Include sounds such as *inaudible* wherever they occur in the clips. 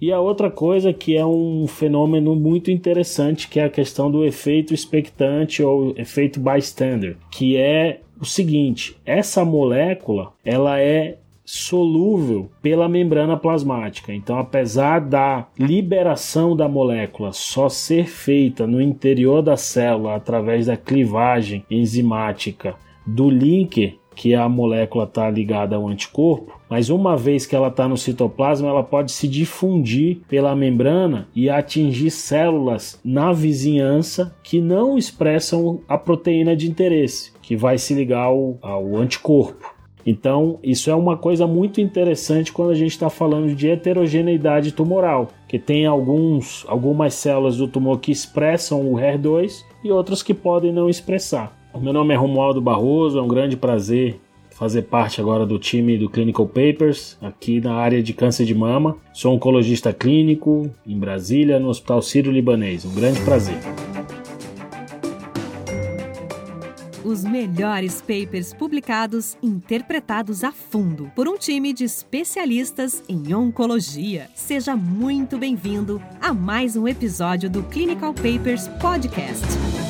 E a outra coisa que é um fenômeno muito interessante, que é a questão do efeito expectante ou efeito bystander, que é o seguinte, essa molécula, ela é solúvel pela membrana plasmática. Então, apesar da liberação da molécula só ser feita no interior da célula através da clivagem enzimática do linker que a molécula está ligada ao anticorpo, mas uma vez que ela está no citoplasma, ela pode se difundir pela membrana e atingir células na vizinhança que não expressam a proteína de interesse, que vai se ligar ao, ao anticorpo. Então, isso é uma coisa muito interessante quando a gente está falando de heterogeneidade tumoral, que tem alguns, algumas células do tumor que expressam o HER2 e outras que podem não expressar. Meu nome é Romualdo Barroso, é um grande prazer fazer parte agora do time do Clinical Papers, aqui na área de câncer de mama. Sou oncologista clínico em Brasília, no Hospital Sírio-Libanês. Um grande prazer. Os melhores papers publicados, interpretados a fundo por um time de especialistas em oncologia. Seja muito bem-vindo a mais um episódio do Clinical Papers Podcast.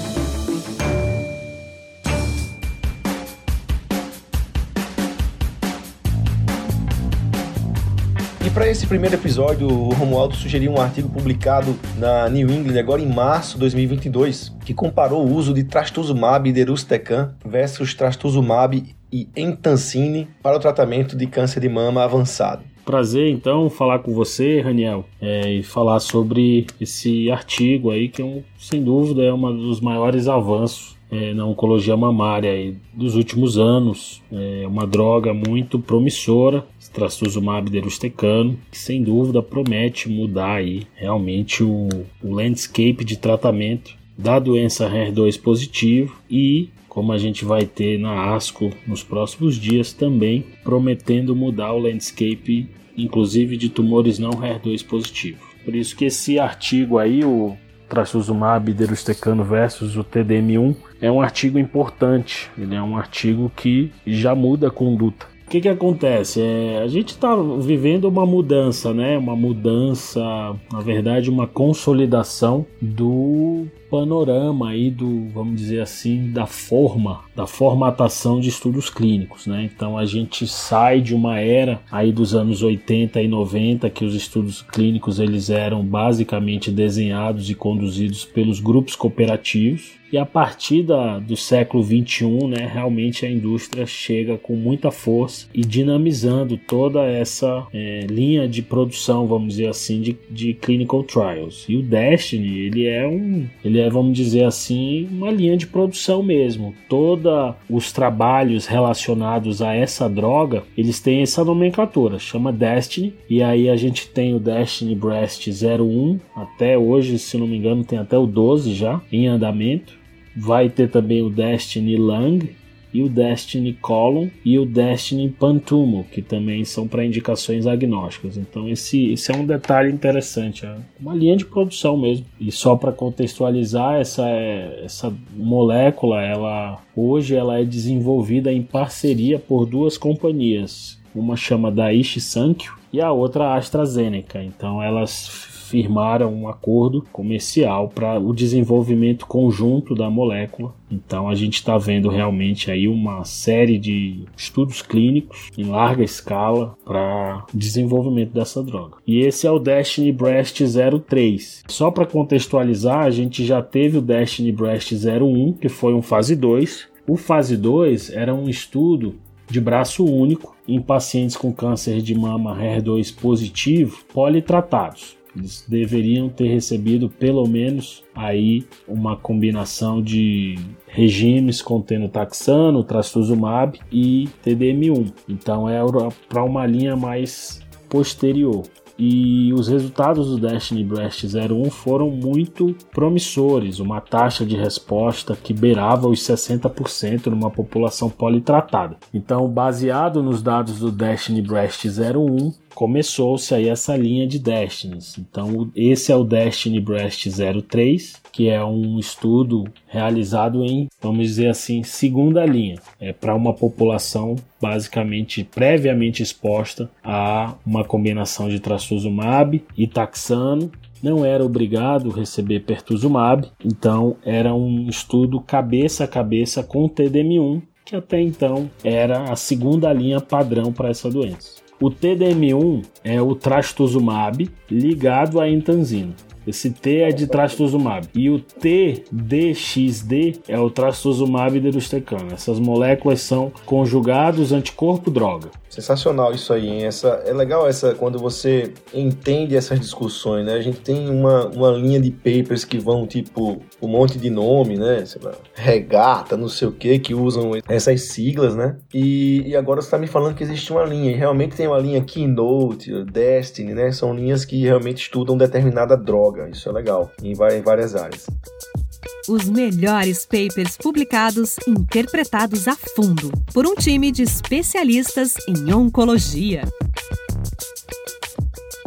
E para esse primeiro episódio, o Romualdo sugeriu um artigo publicado na New England agora em março de 2022, que comparou o uso de trastuzumab e deruxtecan versus trastuzumab e entancine para o tratamento de câncer de mama avançado. Prazer então falar com você, Raniel, é, e falar sobre esse artigo aí que é sem dúvida é um dos maiores avanços é, na oncologia mamária dos últimos anos. É uma droga muito promissora, trastuzumab deruxtecano, que sem dúvida promete mudar aí realmente o, o landscape de tratamento da doença HER2 positivo e como a gente vai ter na ASCO nos próximos dias também, prometendo mudar o landscape, inclusive de tumores não HER2 positivos. Por isso que esse artigo aí, o trastuzumab deruxtecano versus o TDM1 é um artigo importante. Ele é um artigo que já muda a conduta. O que, que acontece? É, a gente está vivendo uma mudança, né? Uma mudança, na verdade, uma consolidação do panorama aí do, vamos dizer assim, da forma, da formatação de estudos clínicos, né? Então a gente sai de uma era aí dos anos 80 e 90 que os estudos clínicos eles eram basicamente desenhados e conduzidos pelos grupos cooperativos e a partir da, do século 21, né, realmente a indústria chega com muita força e dinamizando toda essa é, linha de produção, vamos dizer assim, de, de clinical trials. E o Destiny, ele é um, ele é, vamos dizer assim, uma linha de produção mesmo. Todos os trabalhos relacionados a essa droga, eles têm essa nomenclatura, chama Destiny, e aí a gente tem o Destiny Breast 01, até hoje, se não me engano, tem até o 12 já em andamento. Vai ter também o Destiny Lung, e o Destiny Column e o Destiny Pantumo, que também são para indicações agnósticas. Então esse, esse é um detalhe interessante, é uma linha de produção mesmo. E só para contextualizar essa essa molécula, ela hoje ela é desenvolvida em parceria por duas companhias. Uma chama Daiichi Sankyo e a outra AstraZeneca. Então elas firmaram um acordo comercial para o desenvolvimento conjunto da molécula. Então a gente está vendo realmente aí uma série de estudos clínicos em larga escala para desenvolvimento dessa droga. E esse é o Destiny Breast 03. Só para contextualizar, a gente já teve o Destiny Breast 01, que foi um fase 2. O fase 2 era um estudo de braço único em pacientes com câncer de mama HER2 positivo politratados. Eles deveriam ter recebido pelo menos aí uma combinação de regimes contendo taxano, trastuzumab e TDM1. Então é para uma linha mais posterior e os resultados do Destiny Breast 01 foram muito promissores, uma taxa de resposta que beirava os 60% numa população politratada. Então, baseado nos dados do Destiny Breast 01, começou-se aí essa linha de Destinies. Então, esse é o Destiny Breast 03, que é um estudo realizado em, vamos dizer assim, segunda linha, é para uma população basicamente previamente exposta a uma combinação de trastuzumab e taxano não era obrigado a receber pertuzumab, então era um estudo cabeça a cabeça com o TDM1, que até então era a segunda linha padrão para essa doença. O TDM1 é o trastuzumab ligado à entanzina. Esse T é de trastuzumab. E o TDXD é o trastuzumab deruxtecano. Essas moléculas são conjugados anticorpo-droga. Sensacional isso aí, hein? Essa, é legal essa quando você entende essas discussões, né? A gente tem uma, uma linha de papers que vão, tipo, um monte de nome, né? Sei lá, regata, não sei o que, que usam essas siglas, né? E, e agora você está me falando que existe uma linha, e realmente tem uma linha Keynote, Destiny, né? São linhas que realmente estudam determinada droga. Isso é legal, em várias áreas. Os melhores papers publicados interpretados a fundo por um time de especialistas em oncologia.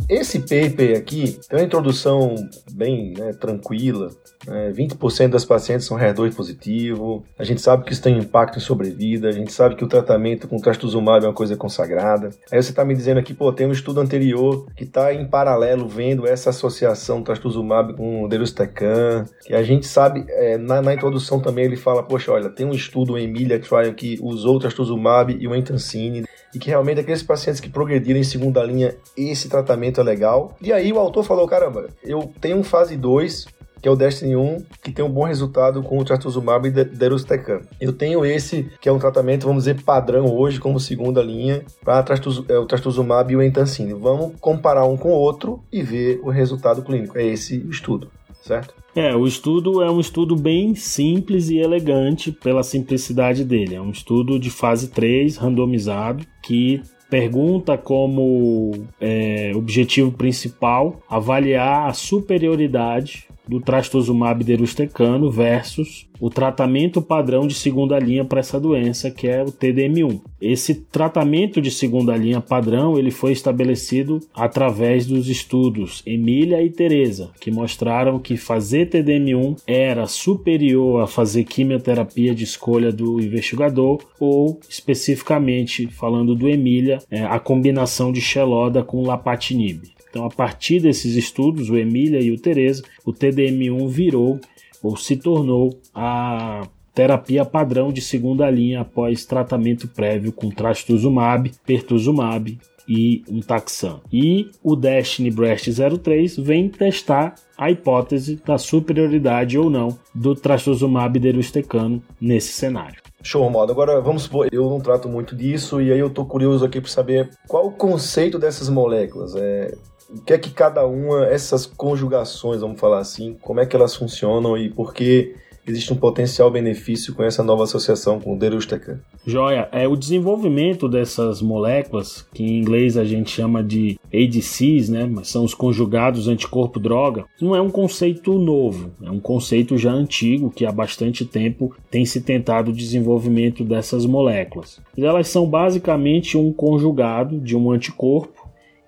Esse paper aqui tem uma introdução bem né, tranquila. Né? 20% das pacientes são HER2 positivo. A gente sabe que isso tem impacto em sobrevida. A gente sabe que o tratamento com trastuzumab é uma coisa consagrada. Aí você está me dizendo aqui, pô, tem um estudo anterior que está em paralelo vendo essa associação trastuzumab com o deruxtecan. Que a gente sabe, é, na, na, introdução também ele fala, poxa, olha, tem um estudo, o Emilia Trial, que usou o trastuzumab e o entancine e que realmente aqueles pacientes que progrediram em segunda linha, esse tratamento é legal. E aí o autor falou, caramba, eu tenho um fase 2, que é o Destiny 1, que tem um bom resultado com o trastuzumab e deruxtecan. Eu tenho esse, que é um tratamento, vamos dizer, padrão hoje, como segunda linha, para é, o trastuzumab e o entancine. Vamos comparar um com o outro e ver o resultado clínico. É esse estudo, certo? É, o estudo é um estudo bem simples e elegante pela simplicidade dele. É um estudo de fase 3, randomizado, que pergunta como é, objetivo principal avaliar a superioridade do trastuzumab deruxtecano versus o tratamento padrão de segunda linha para essa doença, que é o TDM1. Esse tratamento de segunda linha padrão ele foi estabelecido através dos estudos Emília e Teresa, que mostraram que fazer TDM1 era superior a fazer quimioterapia de escolha do investigador ou, especificamente falando do Emília, é, a combinação de Xeloda com Lapatinib. Então, a partir desses estudos, o Emília e o Teresa, o TDM1 virou ou se tornou a terapia padrão de segunda linha após tratamento prévio com trastuzumab, pertuzumab e um taxan. E o Destiny Breast 03 vem testar a hipótese da superioridade ou não do trastuzumab deruxtecano nesse cenário. Show, modo. Agora vamos supor, eu não trato muito disso e aí eu tô curioso aqui para saber qual o conceito dessas moléculas. É, o que é que cada uma, essas conjugações, vamos falar assim, como é que elas funcionam e por que existe um potencial benefício com essa nova associação com o Deruxtecan. Joia, é o desenvolvimento dessas moléculas, que em inglês a gente chama de ADCs, né, mas são os conjugados anticorpo-droga, não é um conceito novo, é um conceito já antigo que há bastante tempo tem se tentado o desenvolvimento dessas moléculas. Elas são basicamente um conjugado de um anticorpo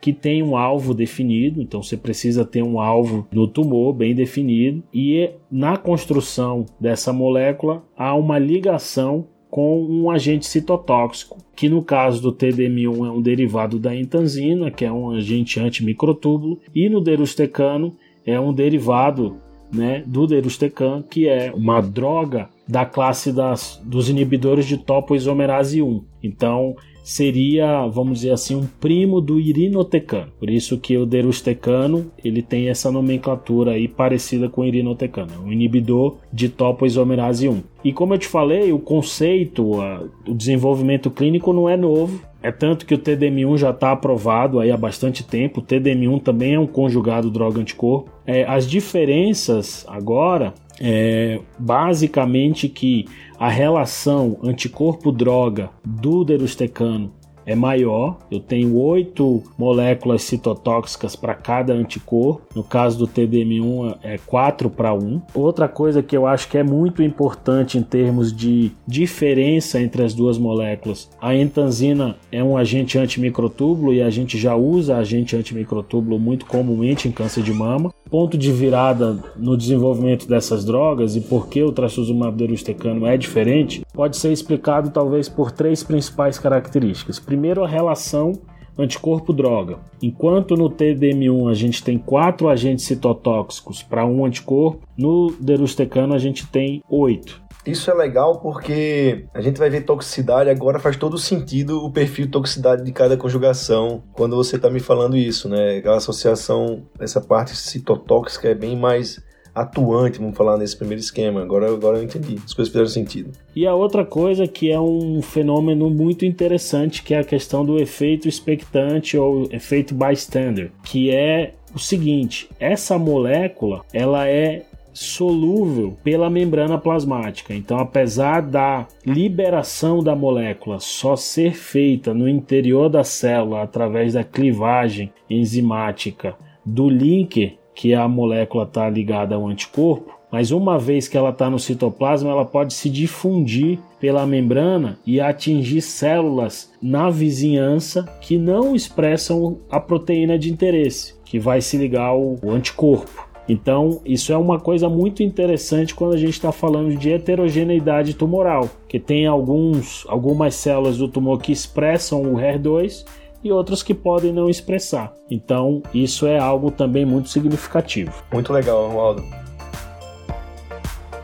que tem um alvo definido, então você precisa ter um alvo no tumor bem definido, e na construção dessa molécula há uma ligação com um agente citotóxico, que no caso do TDM1 é um derivado da entanzina, que é um agente antimicrotúbulo, e no derustecano é um derivado né, do deruxtecan, que é uma droga da classe das, dos inibidores de topoisomerase 1. Então, seria, vamos dizer assim, um primo do irinotecano. Por isso que o derustecano, ele tem essa nomenclatura aí parecida com o irinotecano, é um inibidor de topoisomerase 1. E como eu te falei, o conceito, o desenvolvimento clínico não é novo, é tanto que o TDM1 já está aprovado aí há bastante tempo. O TDM1 também é um conjugado droga anticorpo. É, as diferenças agora é basicamente que a relação anticorpo-droga do derustecano é maior. Eu tenho oito moléculas citotóxicas para cada anticorpo. No caso do TDM1 é 4 para 1. Outra coisa que eu acho que é muito importante em termos de diferença entre as duas moléculas, a entanzina é um agente antimicrotúbulo e a gente já usa agente antimicrotúbulo muito comumente em câncer de mama. Ponto de virada no desenvolvimento dessas drogas e por que o trastuzumab deruxtecano é diferente pode ser explicado talvez por três principais características. Primeiro, a relação anticorpo-droga. Enquanto no TDM1 a gente tem quatro agentes citotóxicos para um anticorpo, no derustecano a gente tem oito. Isso é legal porque a gente vai ver toxicidade, agora faz todo sentido o perfil de toxicidade de cada conjugação quando você está me falando isso, né? A associação dessa parte citotóxica é bem mais atuante, vamos falar nesse primeiro esquema. Agora, agora eu entendi, as coisas fizeram sentido. E a outra coisa que é um fenômeno muito interessante, que é a questão do efeito expectante ou efeito bystander, que é o seguinte, essa molécula, ela é solúvel pela membrana plasmática. Então, apesar da liberação da molécula só ser feita no interior da célula através da clivagem enzimática do linker que a molécula está ligada ao anticorpo, mas uma vez que ela está no citoplasma, ela pode se difundir pela membrana e atingir células na vizinhança que não expressam a proteína de interesse, que vai se ligar ao anticorpo. Então, isso é uma coisa muito interessante quando a gente está falando de heterogeneidade tumoral, que tem alguns, algumas células do tumor que expressam o HER2 e outros que podem não expressar. Então, isso é algo também muito significativo. Muito legal, Romualdo.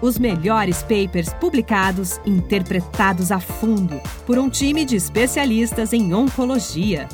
Os melhores papers publicados, interpretados a fundo por um time de especialistas em oncologia.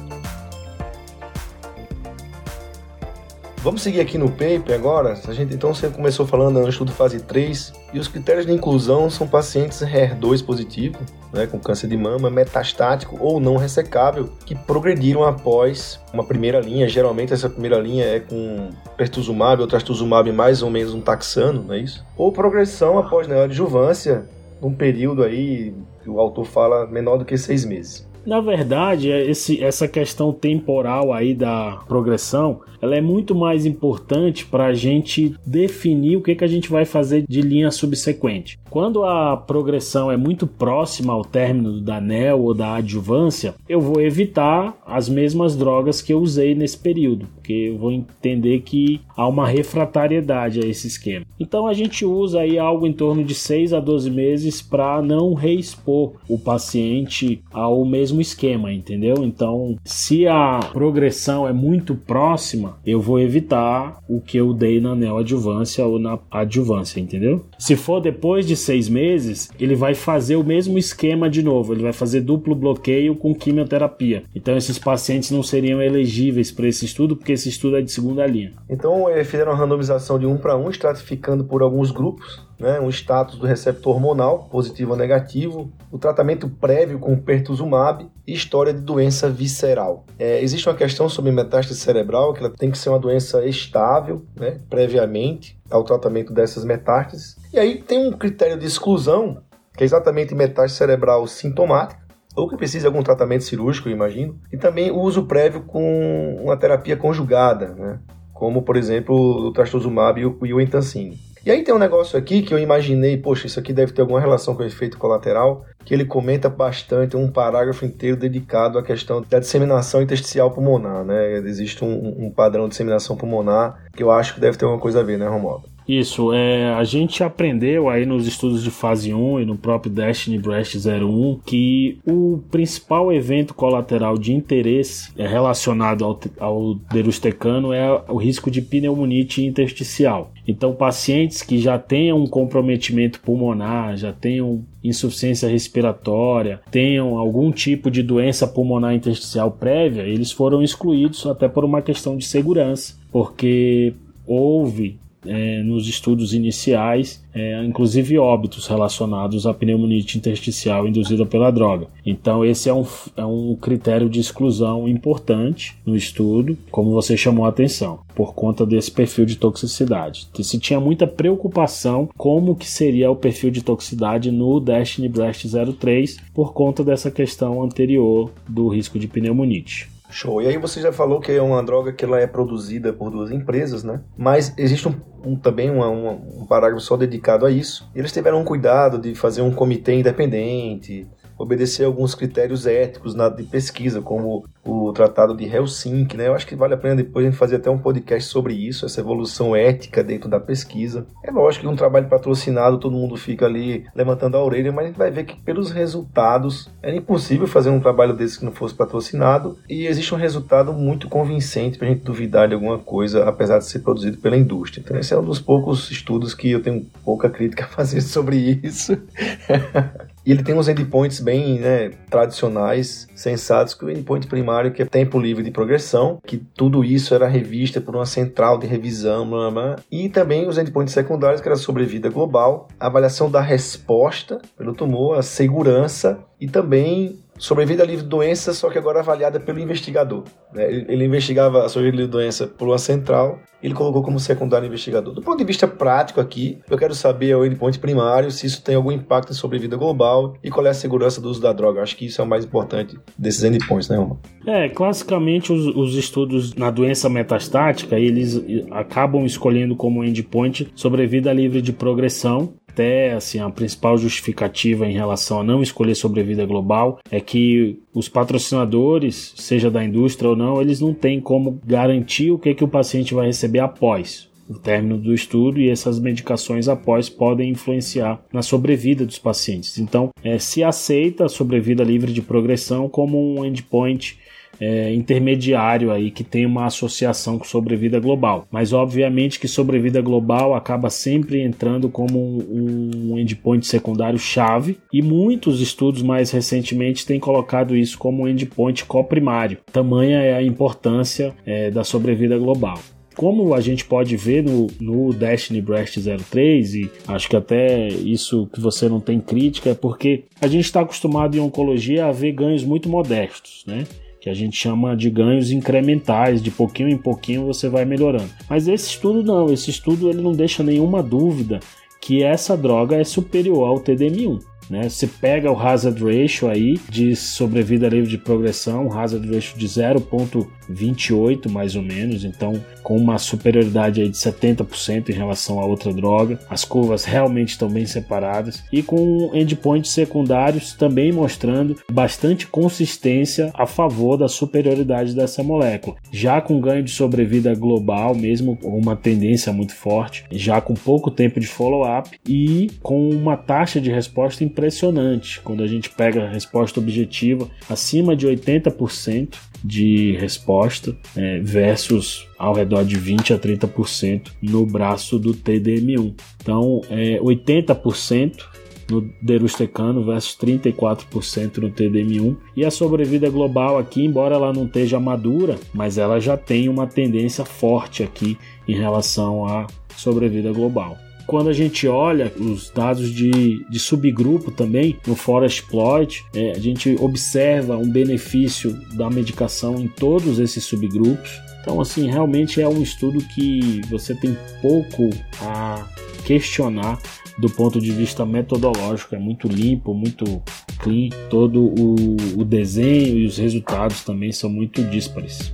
Vamos seguir aqui no paper agora. A gente então você começou falando no estudo fase 3 e os critérios de inclusão são pacientes HER2 positivo, né, com câncer de mama metastático ou não ressecável, que progrediram após uma primeira linha. Geralmente essa primeira linha é com pertuzumab ou trastuzumab mais ou menos um taxano, não é isso? Ou progressão após neoadjuvância, num período aí que o autor fala menor do que seis meses. Na verdade, é esse, essa questão temporal aí da progressão, ela é muito mais importante para a gente definir o que, que a gente vai fazer de linha subsequente. Quando a progressão é muito próxima ao término da NEL ou da adjuvância, eu vou evitar as mesmas drogas que eu usei nesse período, porque eu vou entender que há uma refratariedade a esse esquema. Então a gente usa aí algo em torno de 6 a 12 meses para não reexpor o paciente ao mesmo esquema, entendeu? Então, se a progressão é muito próxima, eu vou evitar o que eu dei na neoadjuvância ou na adjuvância, entendeu? Se for depois de seis meses, ele vai fazer o mesmo esquema de novo, ele vai fazer duplo bloqueio com quimioterapia. Então, esses pacientes não seriam elegíveis para esse estudo, porque esse estudo é de segunda linha. Então, fizeram uma randomização de um para um, estratificando por alguns grupos né, um status do receptor hormonal, positivo ou negativo, o tratamento prévio com pertuzumab e história de doença visceral. É, existe uma questão sobre metástase cerebral, que ela tem que ser uma doença estável, né, previamente ao tratamento dessas metástases. E aí tem um critério de exclusão, que é exatamente metástase cerebral sintomática, ou que precisa de algum tratamento cirúrgico, imagino, e também o uso prévio com uma terapia conjugada, né? como, por exemplo, o trastuzumab e o entancine. E aí tem um negócio aqui que eu imaginei, poxa, isso aqui deve ter alguma relação com o efeito colateral, que ele comenta bastante, um parágrafo inteiro dedicado à questão da disseminação intersticial pulmonar, né? Existe um, um padrão de disseminação pulmonar que eu acho que deve ter alguma coisa a ver, né, Romualdo? Isso, é, a gente aprendeu aí nos estudos de fase 1 e no próprio Destiny Breast 01 que o principal evento colateral de interesse é relacionado ao, ao derustecano é o risco de pneumonite intersticial. Então, pacientes que já tenham um comprometimento pulmonar, já tenham insuficiência respiratória, tenham algum tipo de doença pulmonar intersticial prévia, eles foram excluídos até por uma questão de segurança, porque houve é, nos estudos iniciais, é, inclusive óbitos relacionados à pneumonite intersticial induzida pela droga. Então, esse é um, é um critério de exclusão importante no estudo, como você chamou a atenção, por conta desse perfil de toxicidade. Se tinha muita preocupação como que seria o perfil de toxicidade no Destiny Breast 03 por conta dessa questão anterior do risco de pneumonite. Show. E aí você já falou que é uma droga que ela é produzida por duas empresas, né? Mas existe um, um também uma, uma, um parágrafo só dedicado a isso. Eles tiveram um cuidado de fazer um comitê independente, obedecer alguns critérios éticos na, de pesquisa, como o Tratado de Helsinki, né? Eu acho que vale a pena depois a gente fazer até um podcast sobre isso, essa evolução ética dentro da pesquisa. É lógico que um trabalho patrocinado todo mundo fica ali levantando a orelha, mas a gente vai ver que pelos resultados era impossível fazer um trabalho desse que não fosse patrocinado e existe um resultado muito convincente para a gente duvidar de alguma coisa, apesar de ser produzido pela indústria. Então esse é um dos poucos estudos que eu tenho pouca crítica a fazer *laughs* sobre isso. *laughs* E ele tem uns endpoints bem né, tradicionais, sensatos, que o endpoint primário que é tempo livre de progressão, que tudo isso era revista por uma central de revisão, blá, blá, e também os endpoints secundários, que era sobrevida global, avaliação da resposta pelo tumor, a segurança e também sobrevida livre de doença, só que agora avaliada pelo investigador. Né? Ele, ele, investigava a sobrevida livre de doença por uma central, ele colocou como secundário investigador. Do ponto de vista prático aqui, eu quero saber o endpoint primário, se isso tem algum impacto em sobrevida global e qual é a segurança do uso da droga. Acho que isso é o mais importante desses endpoints, né, Roman? É, classicamente os, os estudos na doença metastática, eles acabam escolhendo como endpoint sobrevida livre de progressão, até assim, a principal justificativa em relação a não escolher sobrevida global é que os patrocinadores, seja da indústria ou não, eles não têm como garantir o que, que o paciente vai receber após o término do estudo e essas medicações após podem influenciar na sobrevida dos pacientes. Então, é, se aceita a sobrevida livre de progressão como um endpoint é, intermediário aí que tem uma associação com sobrevida global. Mas obviamente que sobrevida global acaba sempre entrando como um, endpoint secundário chave e muitos estudos mais recentemente têm colocado isso como um endpoint coprimário. Tamanha é a importância é, da sobrevida global como a gente pode ver no, no Destiny Breast 03, e acho que até isso que você não tem crítica, é porque a gente está acostumado em oncologia a ver ganhos muito modestos, né? Que a gente chama de ganhos incrementais, de pouquinho em pouquinho você vai melhorando. Mas esse estudo não, esse estudo ele não deixa nenhuma dúvida que essa droga é superior ao TDM1. Né? Você pega o hazard ratio aí de sobrevida livre de progressão, hazard ratio de 0.28 mais ou menos, então com uma superioridade aí de 70% em relação a outra droga. As curvas realmente estão bem separadas e com endpoints secundários também mostrando bastante consistência a favor da superioridade dessa molécula. Já com ganho de sobrevida global, mesmo uma tendência muito forte, já com pouco tempo de follow-up e com uma taxa de resposta impressionante. Quando a gente pega a resposta objetiva acima de 80% de resposta é, versus ao redor de 20 a 30% no braço do TDM1. Então, é, 80% no derustecano versus 34% no TDM1. E a sobrevida global aqui, embora ela não esteja madura, mas ela já tem uma tendência forte aqui em relação à sobrevida global quando a gente olha os dados de, de subgrupo também, no Forest Plot, é, a gente observa um benefício da medicação em todos esses subgrupos. Então, assim, realmente é um estudo que você tem pouco a questionar do ponto de vista metodológico. É muito limpo, muito clean. Todo o, o desenho e os resultados também são muito díspares.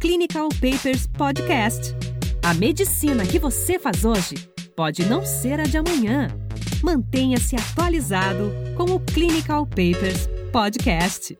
Clinical Papers Podcast. A medicina que você faz hoje pode não ser a de amanhã. Mantenha-se atualizado com o Clinical Papers Podcast.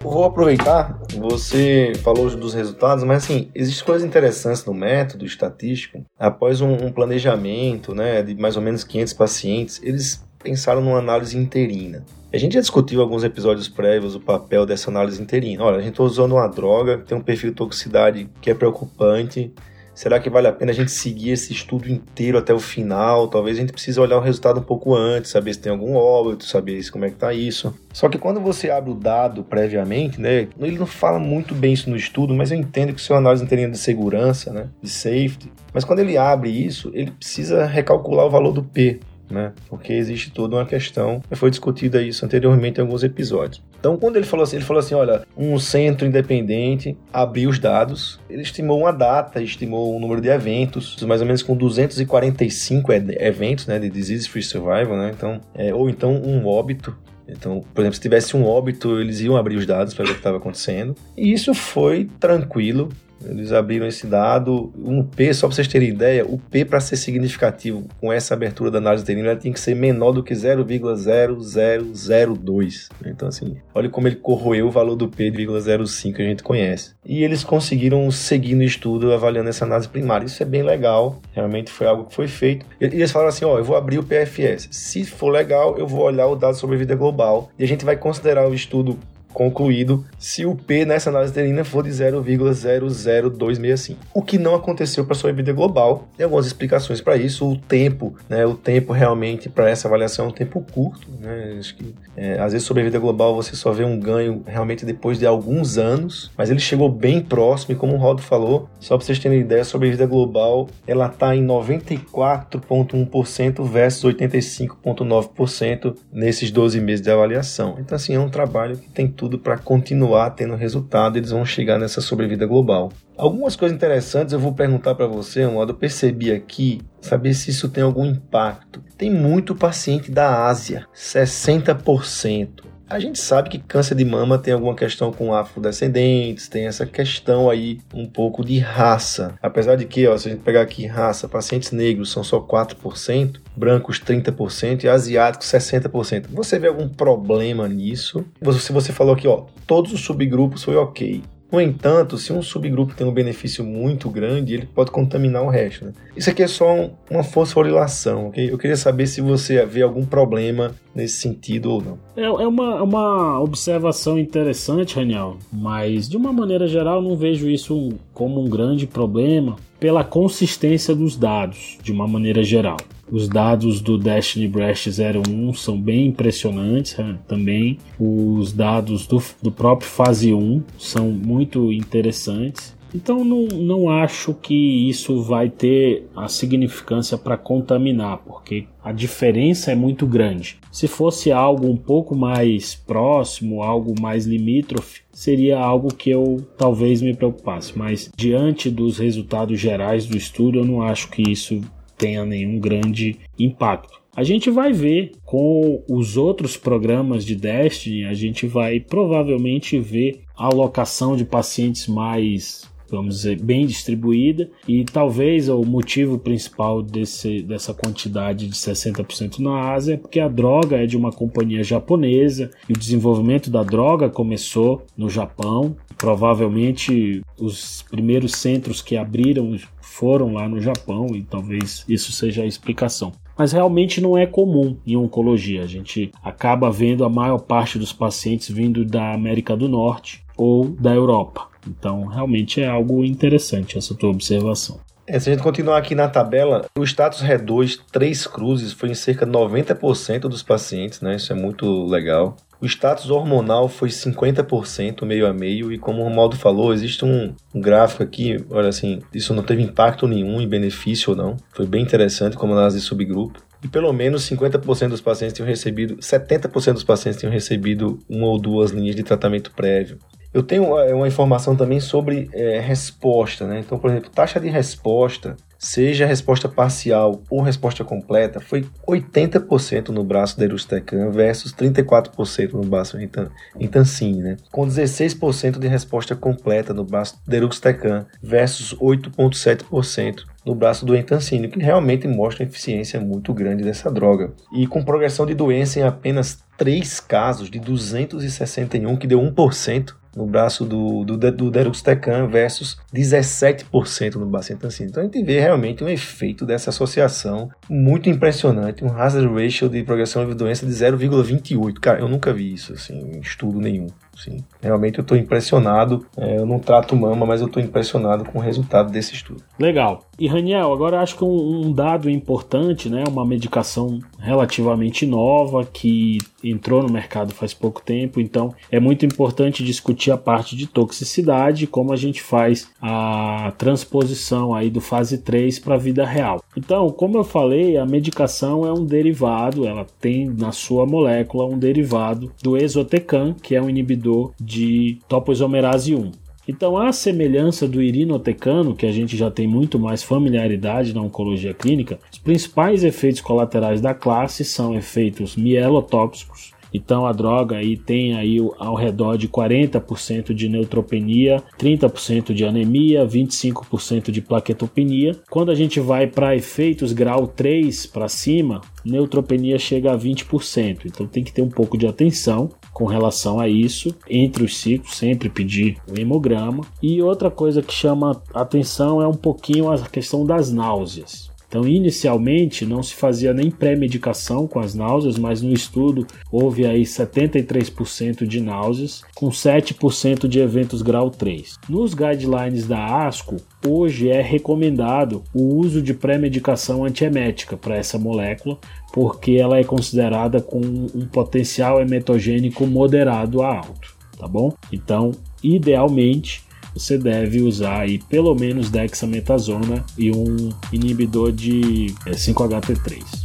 Vou aproveitar, você falou dos resultados, mas assim, existem coisas interessantes no método estatístico. Após um, um planejamento né, de mais ou menos 500 pacientes, eles pensaram numa análise interina. A gente já discutiu alguns episódios prévios o papel dessa análise interina. Olha, a gente está usando uma droga que tem um perfil de toxicidade que é preocupante, Será que vale a pena a gente seguir esse estudo inteiro até o final? Talvez a gente precise olhar o resultado um pouco antes, saber se tem algum óbito, saber como é que tá isso. Só que quando você abre o dado previamente, né, ele não fala muito bem isso no estudo, mas eu entendo que o seu análise teria de segurança, né, de safety, mas quando ele abre isso, ele precisa recalcular o valor do P né? Porque existe toda uma questão, foi discutida isso anteriormente em alguns episódios. Então, quando ele falou assim, ele falou assim, olha, um centro independente abriu os dados, ele estimou uma data, estimou um número de eventos, mais ou menos com 245 eventos, né, de disease free survival, né? Então, é, ou então um óbito então, por exemplo, se tivesse um óbito, eles iam abrir os dados para ver o que estava acontecendo. E isso foi tranquilo, eles abriram esse dado. Um P, só para vocês terem ideia, o P para ser significativo com essa abertura da análise uterina tem que ser menor do que 0,0002. Então, assim, olha como ele corroeu o valor do P de 0,05 que a gente conhece. E eles conseguiram seguir no estudo avaliando essa análise primária. Isso é bem legal, realmente foi algo que foi feito. E eles falaram assim: ó, eu vou abrir o PFS. Se for legal, eu vou olhar o dado sobre vida global e a gente vai considerar o estudo concluído se o P nessa análise uterina for de 0,00265. O que não aconteceu para a sobrevida global. Tem algumas explicações para isso. O tempo, né, o tempo realmente para essa avaliação é um tempo curto. Né? Acho que é, às vezes sobrevida global você só vê um ganho realmente depois de alguns anos, mas ele chegou bem próximo e como o Rodo falou, só para vocês terem ideia, a sobrevida global ela está em 94,1% versus 85,9% nesses 12 meses de avaliação. Então assim, é um trabalho que tem tudo tudo para continuar tendo resultado, eles vão chegar nessa sobrevida global. Algumas coisas interessantes eu vou perguntar para você, um modo eu percebi aqui, saber se isso tem algum impacto. Tem muito paciente da Ásia, 60%. A gente sabe que câncer de mama tem alguma questão com afrodescendentes, tem essa questão aí um pouco de raça. Apesar de que, ó, se a gente pegar aqui raça, pacientes negros são só 4%, brancos 30% e asiáticos 60%. Você vê algum problema nisso? Se você falou aqui, ó, todos os subgrupos foi ok. No entanto, se um subgrupo tem um benefício muito grande, ele pode contaminar o resto. Né? Isso aqui é só uma fosforilação, ok? Eu queria saber se você vê algum problema nesse sentido ou não. É, é uma, uma observação interessante, Raniel, mas de uma maneira geral não vejo isso como um grande problema pela consistência dos dados, de uma maneira geral. Os dados do Destiny Breast 01 são bem impressionantes né? também. Os dados do, do próprio fase 1 são muito interessantes. Então não, não acho que isso vai ter a significância para contaminar, porque a diferença é muito grande. Se fosse algo um pouco mais próximo, algo mais limítrofe, seria algo que eu talvez me preocupasse. Mas diante dos resultados gerais do estudo, eu não acho que isso tenha nenhum grande impacto. A gente vai ver com os outros programas de Destiny, a gente vai provavelmente ver a alocação de pacientes mais vamos dizer, bem distribuída e talvez o motivo principal desse, dessa quantidade de 60% na Ásia é porque a droga é de uma companhia japonesa e o desenvolvimento da droga começou no Japão. Provavelmente os primeiros centros que abriram foram lá no Japão e talvez isso seja a explicação. Mas realmente não é comum em oncologia. A gente acaba vendo a maior parte dos pacientes vindo da América do Norte ou da Europa. Então, realmente é algo interessante essa tua observação. É, se a gente continuar aqui na tabela, o status RE2 três cruzes foi em cerca de 90% dos pacientes, né? Isso é muito legal. O status hormonal foi 50%, meio a meio, e como o Romaldo falou, existe um, gráfico aqui, olha assim, isso não teve impacto nenhum em benefício ou não. Foi bem interessante como análise de subgrupo. E pelo menos 50% dos pacientes tinham recebido, 70% dos pacientes tinham recebido uma ou duas linhas de tratamento prévio. Eu tenho é, uma informação também sobre é, resposta, né? Então, por exemplo, taxa de resposta, seja resposta parcial ou resposta completa, foi 80% no braço da Erustecan versus 34% no braço Intancine, né? Com 16% de resposta completa no braço da Erustecan versus 8,7% no braço do entancínio, que realmente mostra uma eficiência muito grande dessa droga. E com progressão de doença em apenas 3 casos de 261, que deu 1%, no braço do, do, do Deruxtecan versus 17% no Bacentancina. Então a gente vê realmente um efeito dessa associação muito impressionante, um hazard ratio de progressão de doença de 0,28. Cara, eu nunca vi isso assim, em estudo nenhum. sim. Realmente eu estou impressionado. É, eu não trato mama, mas eu estou impressionado com o resultado desse estudo. Legal. E Raniel, agora acho que um, um, dado importante, né? Uma medicação relativamente nova que entrou no mercado faz pouco tempo, então é muito importante discutir a parte de toxicidade, como a gente faz a transposição aí do fase 3 para a vida real. Então, como eu falei, a medicação é um derivado, ela tem na sua molécula um derivado do exotecan, que é um inibidor de topoisomerase 1. Então, a semelhança do irinotecano, que a gente já tem muito mais familiaridade na oncologia clínica, os principais efeitos colaterais da classe são efeitos mielotóxicos, então a droga aí tem aí ao redor de 40% de neutropenia, 30% de anemia, 25% de plaquetopenia. Quando a gente vai para efeitos grau 3 para cima, neutropenia chega a 20%. Então tem que ter um pouco de atenção com relação a isso. Entre os ciclos, sempre pedir o hemograma. E outra coisa que chama atenção é um pouquinho a questão das náuseas. Então, inicialmente não se fazia nem pré-medicação com as náuseas, mas no estudo houve aí 73% de náuseas, com 7% de eventos grau 3. Nos guidelines da ASCO, hoje é recomendado o uso de pré-medicação antiemética para essa molécula, porque ela é considerada com um potencial emetogênico moderado a alto, tá bom? Então, idealmente, você deve usar aí pelo menos dexametasona e um inibidor de 5-HT3. É,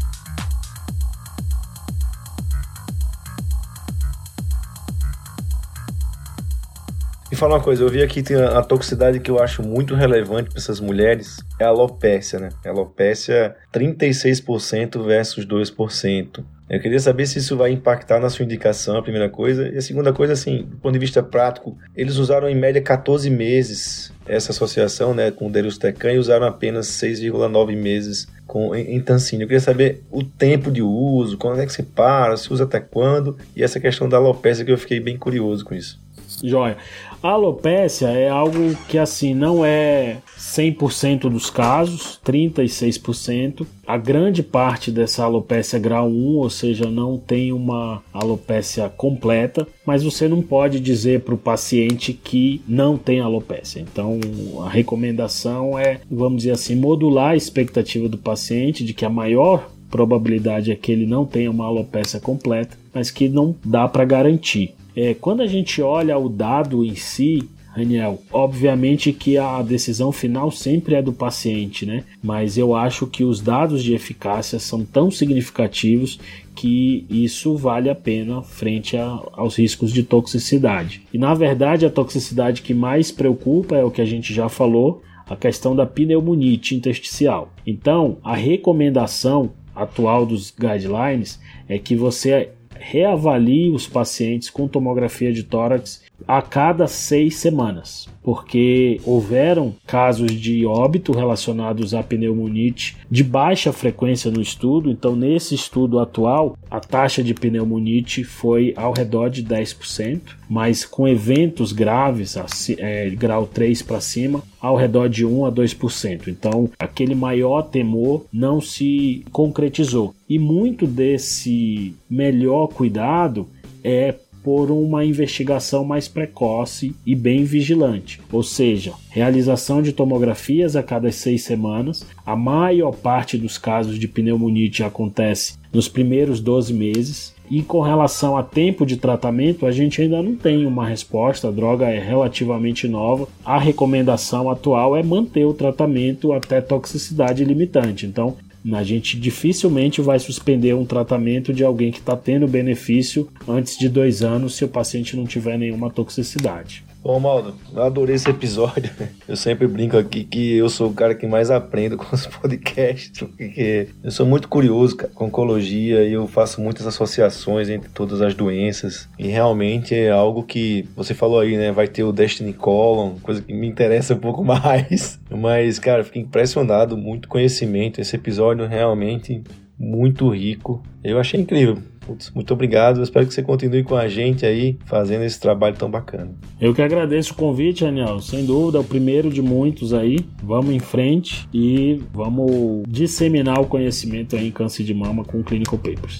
e fala uma coisa, eu vi aqui tem a, toxicidade que eu acho muito relevante para essas mulheres, é a alopécia, né? A alopécia 36% versus 2%. Eu queria saber se isso vai impactar na sua indicação, a primeira coisa. E a segunda coisa, assim, do ponto de vista prático, eles usaram em média 14 meses essa associação né, com o Derustecan e usaram apenas 6,9 meses com, em, em. Eu queria saber o tempo de uso, quando é que você para, se usa até quando, e essa questão da alopecia que eu fiquei bem curioso com isso. Joia. A alopécia é algo que assim não é 100% dos casos, 36%. A grande parte dessa alopécia é grau 1, ou seja, não tem uma alopécia completa, mas você não pode dizer para o paciente que não tem alopécia. Então, a recomendação é, vamos dizer assim, modular a expectativa do paciente de que a maior probabilidade é que ele não tenha uma alopécia completa, mas que não dá para garantir. É, quando a gente olha o dado em si, Daniel, obviamente que a decisão final sempre é do paciente, né? Mas eu acho que os dados de eficácia são tão significativos que isso vale a pena frente a, aos riscos de toxicidade. E na verdade, a toxicidade que mais preocupa é o que a gente já falou, a questão da pneumonite intersticial. Então, a recomendação atual dos guidelines é que você reavalie os pacientes com tomografia de tórax a cada seis semanas, porque houveram casos de óbito relacionados à pneumonite de baixa frequência no estudo. Então, nesse estudo atual, a taxa de pneumonite foi ao redor de 10%, mas com eventos graves, é, grau 3 para cima, ao redor de 1 a 2%. Então, aquele maior temor não se concretizou. E muito desse melhor cuidado é por uma investigação mais precoce e bem vigilante, ou seja, realização de tomografias a cada seis semanas. A maior parte dos casos de pneumonite acontece nos primeiros 12 meses. E com relação a tempo de tratamento, a gente ainda não tem uma resposta, a droga é relativamente nova. A recomendação atual é manter o tratamento até toxicidade limitante. Então, a gente dificilmente vai suspender um tratamento de alguém que está tendo benefício antes de dois anos se o paciente não tiver nenhuma toxicidade. Bom, Maldo, eu adorei esse episódio. *laughs* Eu sempre brinco aqui que eu sou o cara que mais aprendo *laughs* com os podcasts, porque eu sou muito curioso com oncologia e eu faço muitas associações entre todas as doenças. E realmente é algo que você falou aí, né? Vai ter o Destiny Colon, coisa que me interessa um pouco *laughs* mais. Mas, cara, fiquei impressionado, muito conhecimento. Esse episódio realmente muito rico. Eu achei incrível. Putz, muito obrigado. Eu espero que você continue com a gente aí, fazendo esse trabalho tão bacana. Eu que agradeço o convite, Daniel. Sem dúvida, é o primeiro de muitos aí. Vamos em frente e vamos disseminar o conhecimento aí em câncer de mama com Clinical Papers.